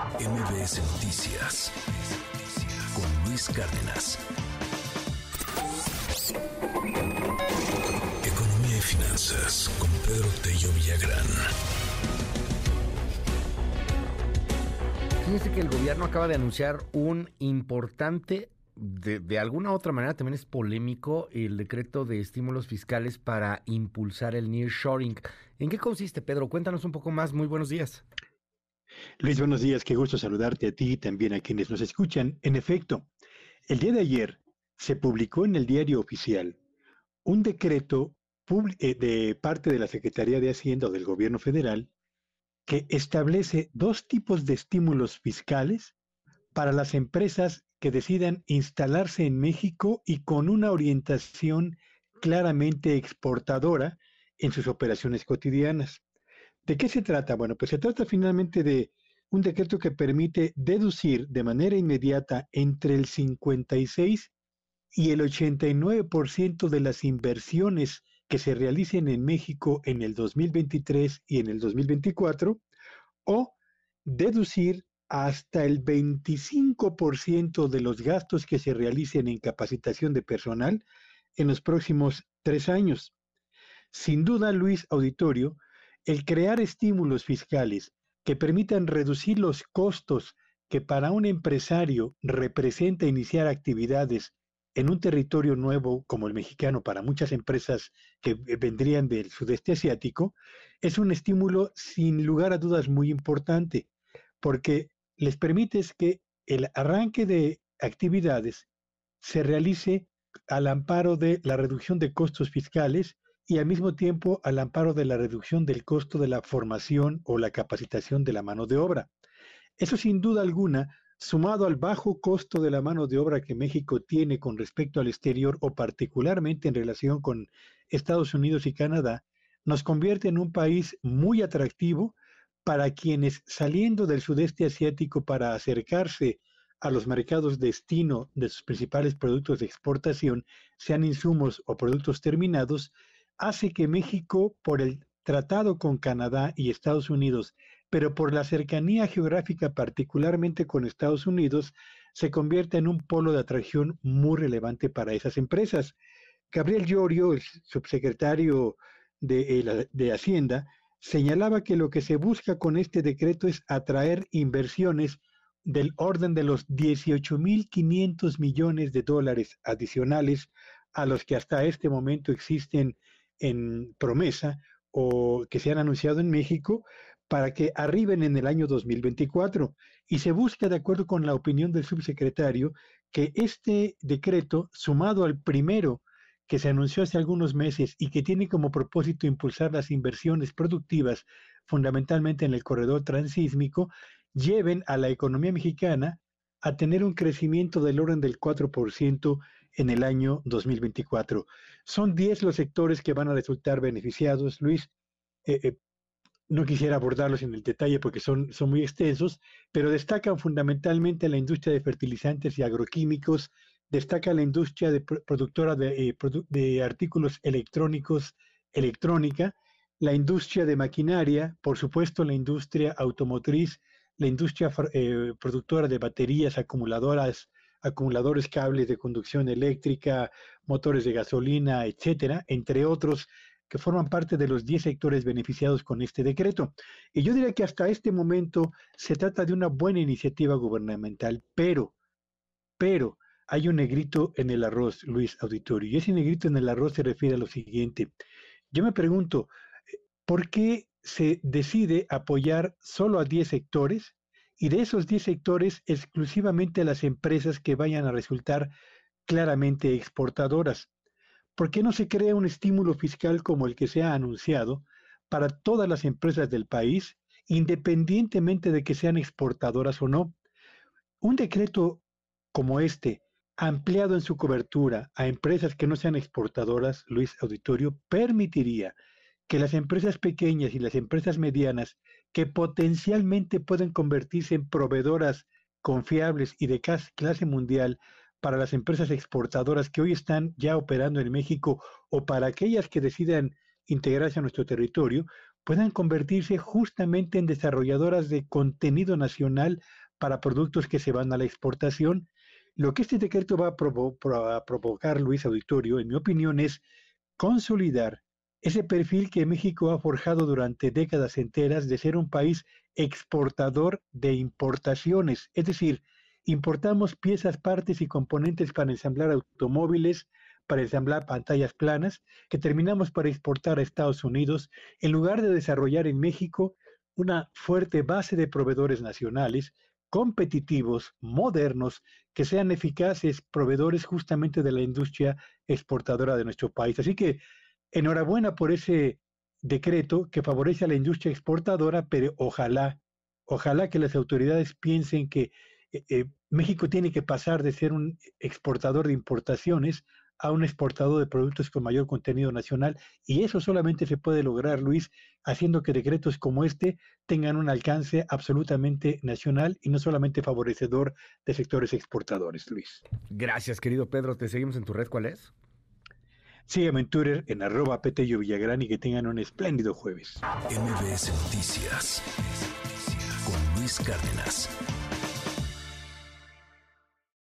MBS Noticias con Luis Cárdenas. Economía y finanzas con Pedro Tello Villagrán. Fíjese que el gobierno acaba de anunciar un importante de, de, alguna otra manera también es polémico el decreto de estímulos fiscales para impulsar el nearshoring. ¿En qué consiste, Pedro? Cuéntanos un poco más. Muy buenos días. Luis, buenos días. Qué gusto saludarte a ti y también a quienes nos escuchan. En efecto, el día de ayer se publicó en el diario oficial un decreto eh, de parte de la Secretaría de Hacienda o del Gobierno Federal que establece dos tipos de estímulos fiscales para las empresas que decidan instalarse en México y con una orientación claramente exportadora en sus operaciones cotidianas. ¿De qué se trata? Bueno, pues se trata finalmente de un decreto que permite deducir de manera inmediata entre el 56 y el 89% de las inversiones que se realicen en México en el 2023 y en el 2024, o deducir hasta el 25% de los gastos que se realicen en capacitación de personal en los próximos tres años. Sin duda, Luis Auditorio, el crear estímulos fiscales que permitan reducir los costos que para un empresario representa iniciar actividades en un territorio nuevo como el mexicano para muchas empresas que vendrían del sudeste asiático, es un estímulo sin lugar a dudas muy importante, porque les permite que el arranque de actividades se realice al amparo de la reducción de costos fiscales y al mismo tiempo al amparo de la reducción del costo de la formación o la capacitación de la mano de obra. Eso sin duda alguna, sumado al bajo costo de la mano de obra que México tiene con respecto al exterior o particularmente en relación con Estados Unidos y Canadá, nos convierte en un país muy atractivo para quienes saliendo del sudeste asiático para acercarse a los mercados destino de sus principales productos de exportación, sean insumos o productos terminados, hace que México, por el tratado con Canadá y Estados Unidos, pero por la cercanía geográfica particularmente con Estados Unidos, se convierta en un polo de atracción muy relevante para esas empresas. Gabriel Llorio, el subsecretario de, eh, de Hacienda, señalaba que lo que se busca con este decreto es atraer inversiones del orden de los 18.500 millones de dólares adicionales a los que hasta este momento existen en promesa o que se han anunciado en México para que arriben en el año 2024. Y se busca, de acuerdo con la opinión del subsecretario, que este decreto, sumado al primero que se anunció hace algunos meses y que tiene como propósito impulsar las inversiones productivas, fundamentalmente en el corredor transísmico, lleven a la economía mexicana a tener un crecimiento del orden del 4% en el año 2024. Son 10 los sectores que van a resultar beneficiados, Luis. Eh, eh, no quisiera abordarlos en el detalle porque son, son muy extensos, pero destacan fundamentalmente la industria de fertilizantes y agroquímicos, destaca la industria de productora eh, de artículos electrónicos, electrónica, la industria de maquinaria, por supuesto la industria automotriz, la industria productora de baterías, acumuladoras, acumuladores, cables de conducción eléctrica, motores de gasolina, etcétera, entre otros que forman parte de los 10 sectores beneficiados con este decreto. Y yo diría que hasta este momento se trata de una buena iniciativa gubernamental, pero, pero hay un negrito en el arroz, Luis Auditorio, y ese negrito en el arroz se refiere a lo siguiente. Yo me pregunto, ¿por qué se decide apoyar solo a 10 sectores y de esos 10 sectores exclusivamente a las empresas que vayan a resultar claramente exportadoras. ¿Por qué no se crea un estímulo fiscal como el que se ha anunciado para todas las empresas del país, independientemente de que sean exportadoras o no? Un decreto como este, ampliado en su cobertura a empresas que no sean exportadoras, Luis Auditorio, permitiría que las empresas pequeñas y las empresas medianas que potencialmente pueden convertirse en proveedoras confiables y de clase mundial para las empresas exportadoras que hoy están ya operando en México o para aquellas que decidan integrarse a nuestro territorio, puedan convertirse justamente en desarrolladoras de contenido nacional para productos que se van a la exportación. Lo que este decreto va a, provocar, Luis Auditorio, en mi opinión, es consolidar ese perfil que México ha forjado durante décadas enteras de ser un país exportador de importaciones, es decir, importamos piezas, partes y componentes para ensamblar automóviles, para ensamblar pantallas planas, que terminamos para exportar a Estados Unidos, en lugar de desarrollar en México una fuerte base de proveedores nacionales, competitivos, modernos, que sean eficaces, proveedores justamente de la industria exportadora de nuestro país. Así que enhorabuena por ese decreto que favorece a la industria exportadora, pero ojalá, ojalá que las autoridades piensen que eh, eh, México tiene que pasar de ser un exportador de importaciones a un exportador de productos con mayor contenido nacional y eso solamente se puede lograr, Luis, haciendo que decretos como este tengan un alcance absolutamente nacional y no solamente favorecedor de sectores exportadores, Luis. Gracias, querido Pedro. Te seguimos en tu red, ¿cuál es? Sígueme en Twitter en arroba Petello Villagrán y que tengan un espléndido jueves. MBS Noticias con Luis Cárdenas.